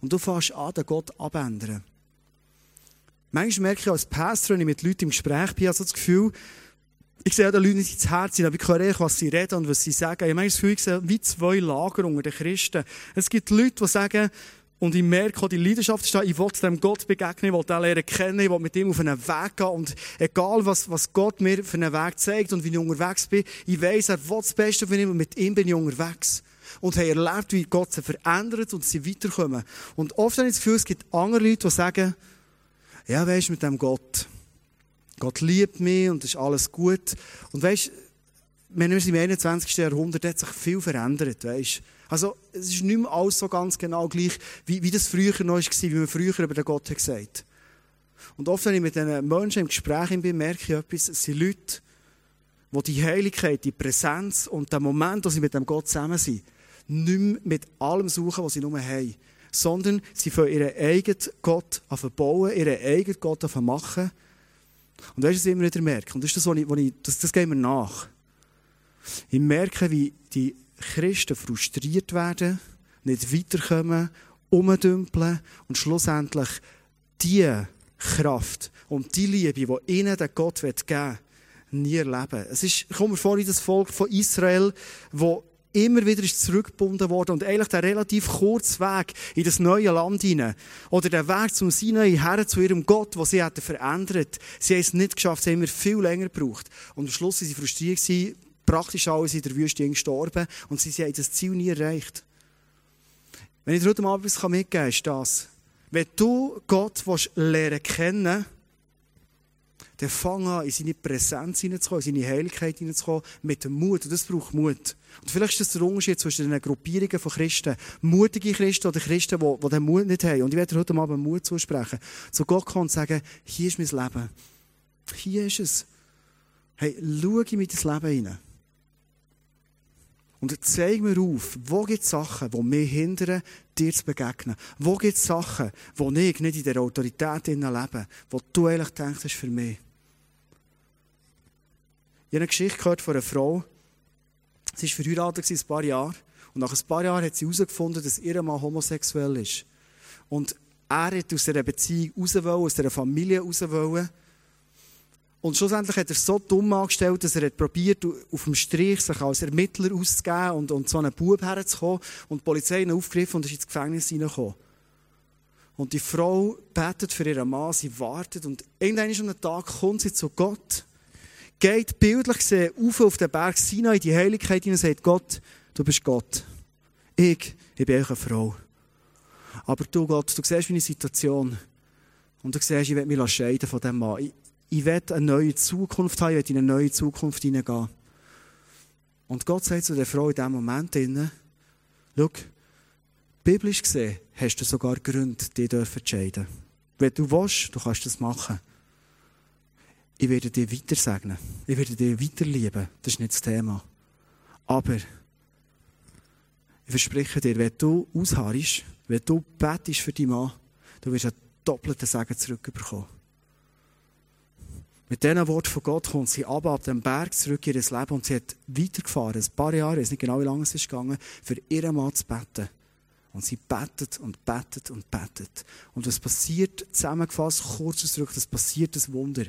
Und du fängst an, den Gott abändern. Manchmal merke ich als Pastor, wenn ich mit Leuten im Gespräch bin, also das Gefühl, ich sehe den Leuten nicht ins Herz aber ich höre was sie reden und was sie sagen. Ich meine, das Gefühl, ich sehe wie zwei Lager unter den Christen. Es gibt Leute, die sagen, und ich merke auch die Leidenschaft ist da, ich will dem Gott begegnen, ich will den lernen kennen, ich will mit ihm auf einen Weg gehen und egal was, was Gott mir für einen Weg zeigt und wie ich unterwegs bin, ich weiss, er will das Beste von ihm und mit ihm bin ich unterwegs. Und habe erlebt, wie Gott sie verändert und sie weiterkommen. Und oft habe ich das Gefühl, es gibt andere Leute, die sagen, ja, weisst mit dem Gott. Gott liebt mich und es ist alles gut. Und weisst, wenn wir im 21. Jahrhundert hat sich viel verändert, weisst. Also, es ist nicht mehr alles so ganz genau gleich, wie, wie das früher noch war, wie man früher über den Gott hat gesagt Und oft, wenn ich mit diesen Menschen im Gespräch bin, merke ich etwas, es sind Leute, die die Heiligkeit, die Präsenz und den Moment, wo sie mit dem Gott zusammen sind, nicht mehr mit allem suchen, was sie nur haben, sondern sie von ihren eigenen Gott bauen, ihren eigenen Gott machen. Und weißt du, was ich immer wieder merke? Und das ist das, was ich, was ich, das, das geht mir nach. Ich merke, wie die Christen frustriert werden, nicht weiterkommen, umdümpeln und schlussendlich die Kraft und die Liebe, die ihnen der Gott geben will, nie erleben. Es ist, ich komme mir vor, in das Volk von Israel, wo immer wieder ist zurückgebunden worden und eigentlich der relativ kurze Weg in das neue Land hinein oder der Weg zum Sinai her zu ihrem Gott, was sie hätten verändert. Sie haben es nicht geschafft, sie haben immer viel länger gebraucht. Und am Schluss waren sie frustriert praktisch alles in der Wüste gestorben und sie, haben das Ziel nie erreicht. Wenn ich dir heute Abend etwas mitgeben kann, ist das. Wenn du Gott lernen kennen dann fang an, in seine Präsenz hineinzukommen, in seine Heiligkeit hineinzukommen, mit dem Mut. Und das braucht Mut. Und vielleicht ist das der Unterschied zwischen den Gruppierungen von Christen. Mutige Christen oder Christen, die, die den Mut nicht haben. Und ich werde heute Abend Mut zusprechen. Zu Gott kommen und sagen, hier ist mein Leben. Hier ist es. Hey, schau in mein Leben hinein. Und zeig mir auf, wo gibt es Sachen, die mich hindern, dir zu begegnen? Wo gibt es Sachen, wo ich nicht in der Autorität lebe, wo du eigentlich denkst, ist für mich? Ich habe eine Geschichte gehört von einer Frau. Sie war verheiratet ein paar Jahre. Und nach ein paar Jahren hat sie herausgefunden, dass ihr Mann homosexuell ist. Und er hat aus dieser Beziehung raus aus dieser Familie raus wollen. Und schlussendlich hat er so dumm angestellt, dass er hat probiert, auf dem Strich sich als Ermittler auszugeben und, und zu einem Bub herzukommen. Und die Polizei ihn aufgegriffen und ist ins Gefängnis hineingekommen. Und die Frau betet für ihren Mann, sie wartet und irgendwann an einem Tag kommt sie zu Gott geht bildlich gesehen auf auf den Berg Sinai, in die Heiligkeit hinein und sagt, Gott, du bist Gott. Ich, ich bin eine Frau. Aber du, Gott, du siehst meine Situation. Und du siehst, ich will mich scheiden von diesem Mann. Ich, ich will eine neue Zukunft haben, ich will in eine neue Zukunft hineingehen. Und Gott sagt zu der Frau in diesem Moment, schau, biblisch gesehen hast du sogar Gründe, die zu entscheiden. Wenn du willst, du kannst das machen ich werde dich weiter segnen. Ich werde dich weiter lieben. Das ist nicht das Thema. Aber ich verspreche dir, wenn du ausharrst, wenn du betest für deinen Mann, du wirst einen doppelten Segen zurückbekommen. Mit diesen Worten von Gott kommt sie ab, ab dem Berg zurück in ihr Leben und sie hat weitergefahren, ein paar Jahre, ich weiß nicht genau, wie lange es ist gegangen, für ihren Mann zu beten. Und sie betet und betet und betet. Und was passiert, zusammengefasst, kurz ausgedrückt, es passiert das Wunder.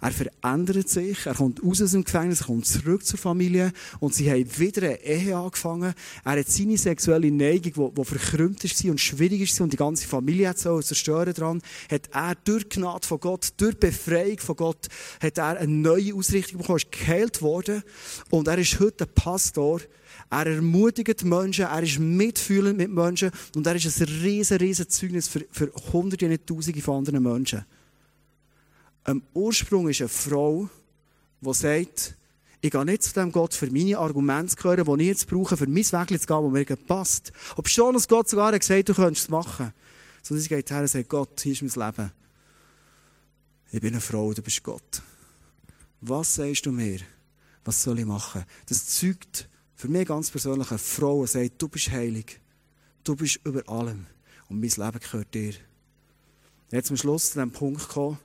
Er verändert sich, er kommt aus dem Gefängnis, er kommt zurück zur Familie und sie haben wieder eine Ehe angefangen. Er hat seine sexuelle Neigung, die, die verkrümmt war und schwierig war und die ganze Familie hat so zerstören dran, hat er durch Gnade von Gott, durch Befreiung von Gott, hat er eine neue Ausrichtung bekommen, ist geheilt worden und er ist heute ein Pastor, er ermutigt Menschen, er ist mitfühlend mit Menschen und er ist ein riesen, riesen Zeugnis für, für hunderte, nicht tausende von anderen Menschen. Am Ursprung ist eine Frau, die sagt, ich gehe nicht zu dem Gott für meine Argumente hören, die ich jetzt brauche, für mein Weg zu gehen, das mir passt. Ob schon dass Gott sogar hat gesagt, du könntest es machen. Sondern sie geht her und sagt, Gott, hier ist mein Leben. Ich bin eine Frau, du bist Gott. Was sagst du mir? Was soll ich machen? Das zeugt für mich ganz persönlich eine Frau, sagt, du bist heilig. Du bist über allem. Und mein Leben gehört dir. Jetzt zum Schluss zu dem Punkt gekommen,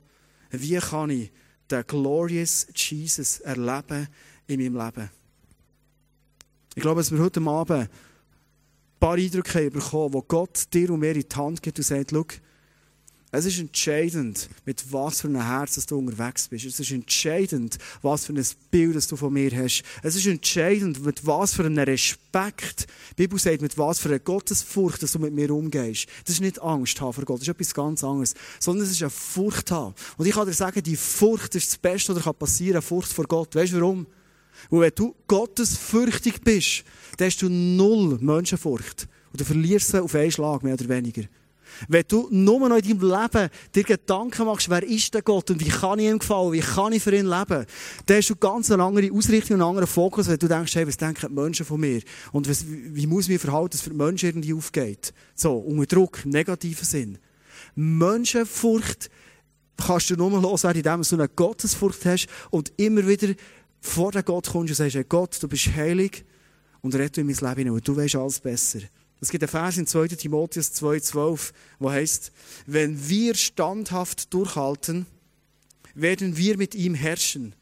wie kann ich den glorious Jesus erleben in meinem Leben? Ich glaube, dass wir heute Abend ein paar Eindrücke bekommen, wo Gott dir und mir in die Hand gibt und sagt, schau, es ist entscheidend, mit was für einem Herz du unterwegs bist. Es ist entscheidend, was für ein Bild du von mir hast. Es ist entscheidend, mit was für einem Respekt, die Bibel sagt, mit was für einer Gottesfurcht dass du mit mir umgehst. Das ist nicht Angst haben vor Gott, das ist etwas ganz anderes. Sondern es ist eine Furcht haben. Und ich kann dir sagen, die Furcht ist das Beste, was passieren kann, Furcht vor Gott. Weißt du warum? Weil wenn du gottesfürchtig bist, dann hast du null Menschenfurcht. Und du verlierst sie auf einen Schlag, mehr oder weniger. Wenn du nur noch in deinem Leben dir Gedanken machst, wer ist der Gott und wie kann ich ihm gefallen, wie kann ich für ihn leben, dann hast du ganz eine andere Ausrichtung und einen anderen Fokus, wenn du denkst, hey, was denken die Menschen von mir? Und was, wie muss ich mich verhalten, dass für die Menschen irgendwie aufgeht? So, unter Druck, im negativen Sinn. Menschenfurcht kannst du nur loswerden, indem du eine Gottesfurcht hast und immer wieder vor den Gott kommst und sagst, hey Gott, du bist heilig und rette in mein Leben hinein, und du weißt alles besser. Es gibt einen Vers in 2. Timotheus 2,12, wo heißt, wenn wir standhaft durchhalten, werden wir mit ihm herrschen.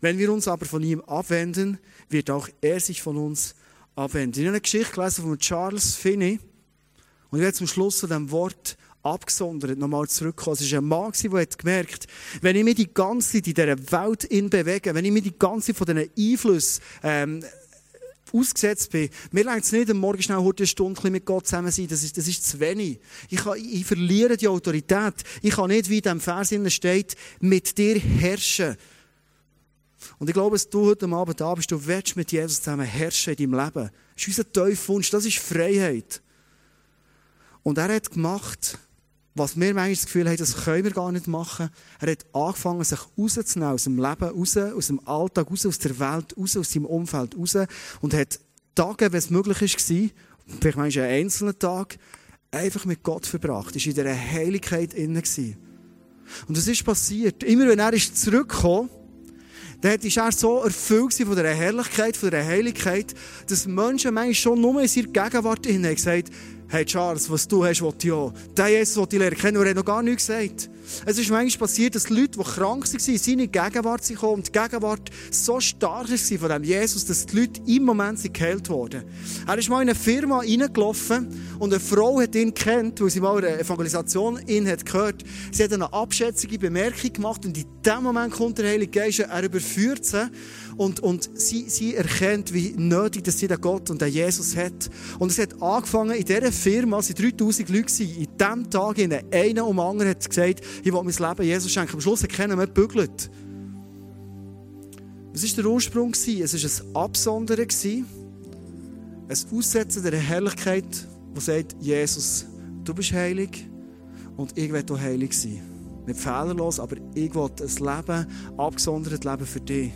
Wenn wir uns aber von ihm abwenden, wird auch er sich von uns abwenden. Ich habe eine Geschichte gelesen von Charles Finney und ich werde zum Schluss zu dem Wort abgesondert nochmal zurückkommen. Es war ein Mann, der hat gemerkt, wenn ich mich die ganze Zeit in dieser Welt in bewege, wenn ich mich die ganze Zeit von diesen Einflüssen ähm, ausgesetzt bin. Mir reicht es nicht, am Morgen schnell eine Stunde mit Gott zusammen sein. Das ist, das ist zu wenig. Ich, kann, ich verliere die Autorität. Ich kann nicht, wie in diesem Vers steht, mit dir herrschen. Und ich glaube, dass du heute Abend da bist, du willst mit Jesus zusammen herrschen in deinem Leben. Das ist unser Teufwunsch, das ist Freiheit. Und er hat gemacht, was wir manchmal das Gefühl haben, das können wir gar nicht machen. Er hat angefangen, sich rauszunehmen aus dem Leben, raus, aus dem Alltag, raus, aus der Welt, raus, aus seinem Umfeld raus und hat Tage, wenn es möglich war, vielleicht manchmal einen einzelnen Tag, einfach mit Gott verbracht. Er war in dieser Heiligkeit inne. Und das ist passiert. Immer wenn er ist dann war er so erfüllt von dieser Herrlichkeit, von dieser Heiligkeit, dass Menschen manchmal schon nur in seiner Gegenwart innen gesagt hey Charles, was du hast, will ich auch. Der Jesus, den ich lernen kennen, hat noch gar nichts gesagt. Es ist manchmal passiert, dass Leute, die krank waren, in seine Gegenwart sind und die Gegenwart so stark war von dem Jesus, dass die Leute im Moment geheilt wurden. Er ist mal in eine Firma reingelaufen und eine Frau hat ihn kennt, weil sie mal eine Evangelisation ihn hat gehört. Sie hat eine abschätzige Bemerkung gemacht und in dem Moment kommt der Heilige Geist, er überführt sie und, und sie, sie erkennt, wie nötig dass sie den Gott und den Jesus hat. Und es hat angefangen in dieser Firma, es waren 3000 Leute, in diesem Tag, in einer um anderen hat gesagt, ich will mein Leben Jesus schenken. Am Schluss keiner mehr gebügelt. Was war der Ursprung? Es war ein Absondern, ein Aussetzen der Herrlichkeit, die sagt, Jesus, du bist heilig und ich will auch heilig sein. Nicht fehlerlos, aber ich will ein Leben, abgesondert Leben für dich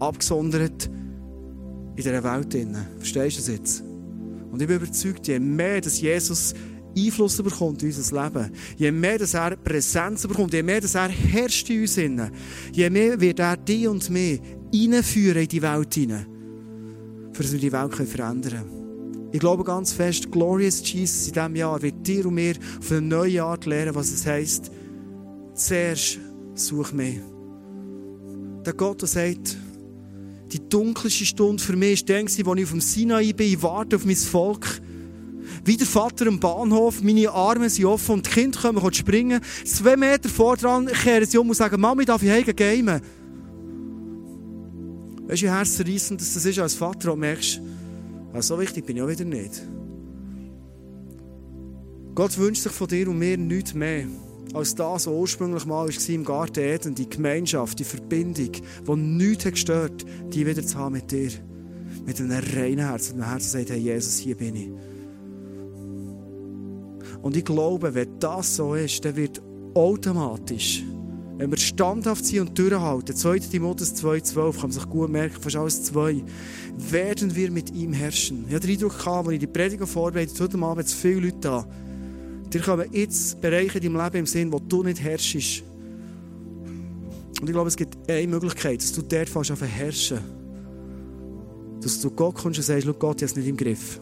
abgesondert in dieser Welt. Verstehst du das jetzt? Und ich bin überzeugt, je mehr dass Jesus Einfluss bekommt in unser Leben, je mehr dass er Präsenz bekommt, je mehr dass er herrscht in uns, je mehr wird er dich und mich hineinführen in die Welt hinein, für dass wir die Welt verändern können. Ich glaube ganz fest, Glorious Jesus in diesem Jahr wird dir und mir auf eine neue Art lernen, was es heisst, zuerst such mich. Der Gott, der sagt, die dunkelste Stunde für mich war dann, als ich auf dem Sinai bin, ich warte auf mein Volk. Wie der Vater am Bahnhof, meine Arme sind offen und die Kinder kommen springen. Zwei Meter vor dran kehren sie um und sagen, Mami, darf ich heim gamen? Weißt du, wie herzzerreissend das ist als Vater, und merkst, also so wichtig bin ich auch wieder nicht. Gott wünscht sich von dir und mir nichts mehr als das, was ursprünglich mal war im Garten Eden, die Gemeinschaft, die Verbindung, die nichts hat gestört, die wieder zu haben mit dir. Mit einem reinen Herzen, mit einem Herzen sagt, hey Jesus, hier bin ich. Und ich glaube, wenn das so ist, dann wird automatisch, wenn wir standhaft sind und durchhalten, 2. Timotheus 2,12, kann man sich gut merken, fast alles zwei, werden wir mit ihm herrschen. Ich hatte den Eindruck, als ich die Predigung vorbereitet heute Abend viele Leute da. Dir kommen jetzt Bereiche in deinem Leben im Sinn, wo du nicht herrschst. Und ich glaube, es gibt eine Möglichkeit, dass du dort fast auf herrschen. Dass du Gott kommst und sagst, Gott, ich habe es nicht im Griff.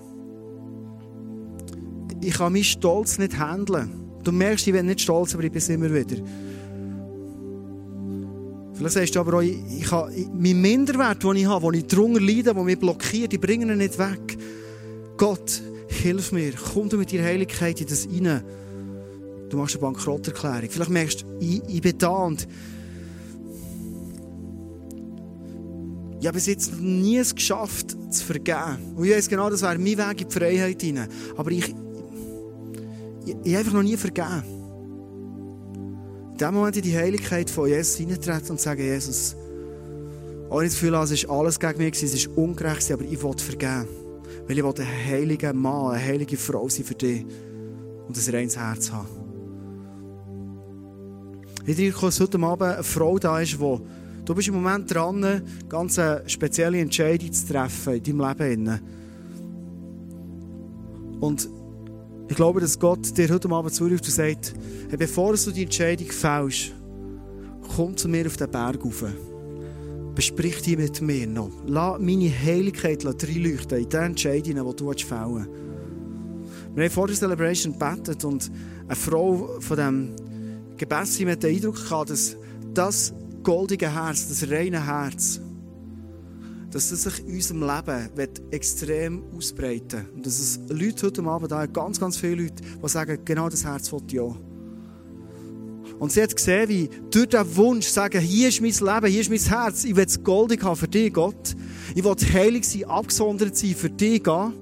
Ich kann meinen Stolz nicht handeln. Du merkst, ich bin nicht stolz, aber ich bin es immer wieder. Vielleicht sagst du aber auch, ich, ich habe, mein Minderwert, den ich habe, den ich drunter leide, der mich blockiert, ich bringe ihn nicht weg. Gott, hilf mir, komm du mit deiner Heiligkeit in das rein. Du machst eine Bankrotterklärung. Vielleicht merkst du, ich, ich bin da und ich habe bis jetzt nie es geschafft, zu vergeben. Und ich weiß genau, das wäre mein Weg in die Freiheit hinein. Aber ich, ich, ich einfach noch nie vergeben. In dem Moment in die Heiligkeit von Jesus hineintreten und sagen, Jesus, auch nicht das Gefühl es ist alles gegen mich, es ist ungerecht, aber ich will vergeben. Weil ich will ein heiliger Mann, eine heilige Frau sein für dich und ein reines Herz haben. Ich denke, dass heute Abend eine Frau da ist, die du bist im Moment dran, ganz eine spezielle Entscheidung zu treffen in deinem Leben. Und ich glaube, dass Gott dir heute Abend zuruft und sagt, hey, bevor du die Entscheidung fällst, komm zu mir auf den Berg rauf besprich die mit mir noch. Lass meine Heiligkeit reinleuchten in die Entscheidungen, die du fällen Wir haben vor der Celebration gebetet und eine Frau von diesem Gebet mit den Eindruck gehabt, dass das goldige Herz, das reine Herz, dass das sich in unserem Leben extrem ausbreiten wird. Und dass es Leute heute Abend da, ganz, ganz viele Leute, die sagen, genau das Herz will ich auch. Und sie hat gesehen, wie durch diesen Wunsch sagen, hier ist mein Leben, hier ist mein Herz, ich will es goldig haben für dich, Gott. Ich will heilig sein, abgesondert sein, für dich gehen.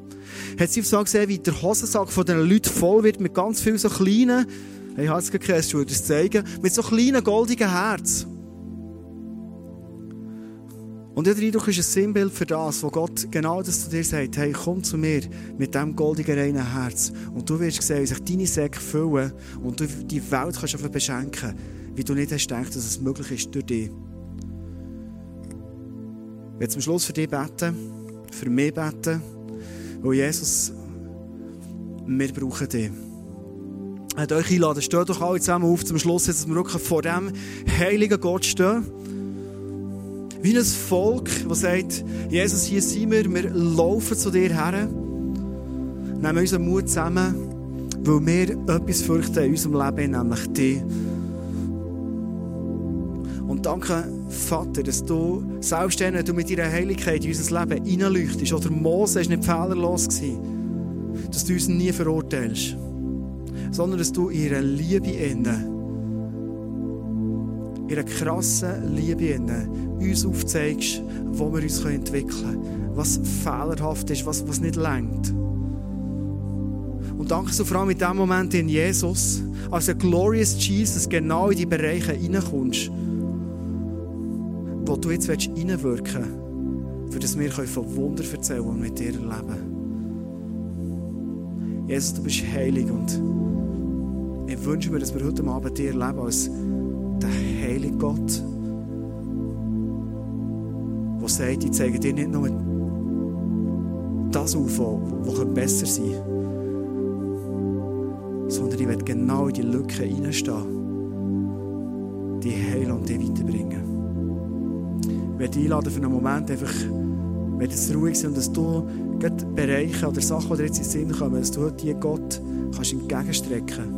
Hat sie so gesehen, wie der Hosensack von den Leuten voll wird mit ganz vielen so kleinen, ich habe es gekriegt, ich würde es zeigen, mit so kleinen goldigen Herzen. Und ich Eindruck ist ein Sinnbild für das, wo Gott genau das zu dir sagt, hey, komm zu mir mit diesem goldigen, reinen Herz. Und du wirst sehen, wie sich deine Säcke füllen und du die Welt kannst einfach beschenken, wie du nicht hast gedacht, dass es möglich ist durch dich. Ich werde zum Schluss für dich beten, für mich beten, weil Jesus, wir brauchen dich. Ich euch einladen, steht doch alle zusammen auf zum Schluss, dass wir wirklich vor dem heiligen Gott stehen. Wie ein Volk, das sagt, Jesus, hier sind wir, wir laufen zu dir her, nehmen unseren Mut zusammen, weil wir etwas fürchten in unserem Leben, nämlich dich. Und danke, Vater, dass du, selbst wenn du mit deiner Heiligkeit in unser Leben hineinleuchtest, oder Mose war nicht fehlerlos, dass du uns nie verurteilst, sondern dass du ihre Liebe innen in einer krassen Liebe uns aufzeigst, wo wir uns entwickeln können, was fehlerhaft ist, was, was nicht längt. Und danke so vor allem in dem Moment in Jesus, als ein glorious Jesus, genau in die Bereiche hineinkommst, wo du jetzt hineinwirken willst, für das wir von Wunder erzählen und mit dir erleben. Jesus, du bist heilig und ich wünsche mir, dass wir heute Abend dir erleben als der heilige Gott, der sagt, ich zeige dir nicht nur das auf, was besser sein könnte, sondern ich werde genau in die Lücke reinstehen, die heilen und die weiterbringen. Ich werde einladen für einen Moment einfach, wenn es ruhig ist und dass du Bereiche oder Sachen, die jetzt in den Sinn kommen, dass du die Gott kannst entgegenstrecken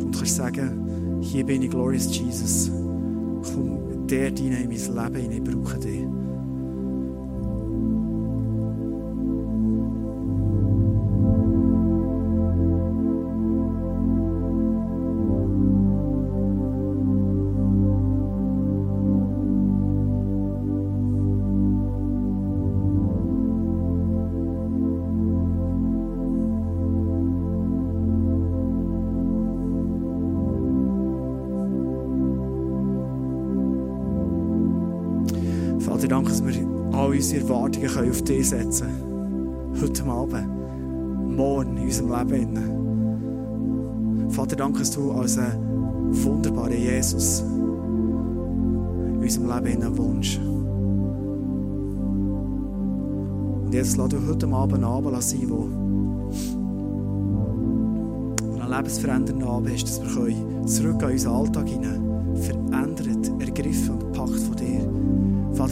und kannst sagen, hier bin ich, Glorious Jesus. Komm der in mein Leben ich brauche dich. Unsere Erwartungen auf dich setzen können. Heute Abend, morgen in unserem Leben. Vater, danke, dass du als ein wunderbarer Jesus in unserem Leben wohnst. Und jetzt lass du heute Abend Abend sein, wo einen lebensverändernden Abend hast, dass wir zurück an unseren Alltag hinein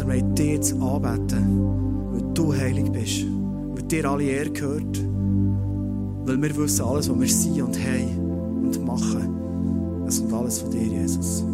wollen dir zu anbeten, weil du heilig bist, weil dir alle Ehre gehört, weil wir wissen, alles, was wir sind und haben und machen, es kommt alles von dir, Jesus.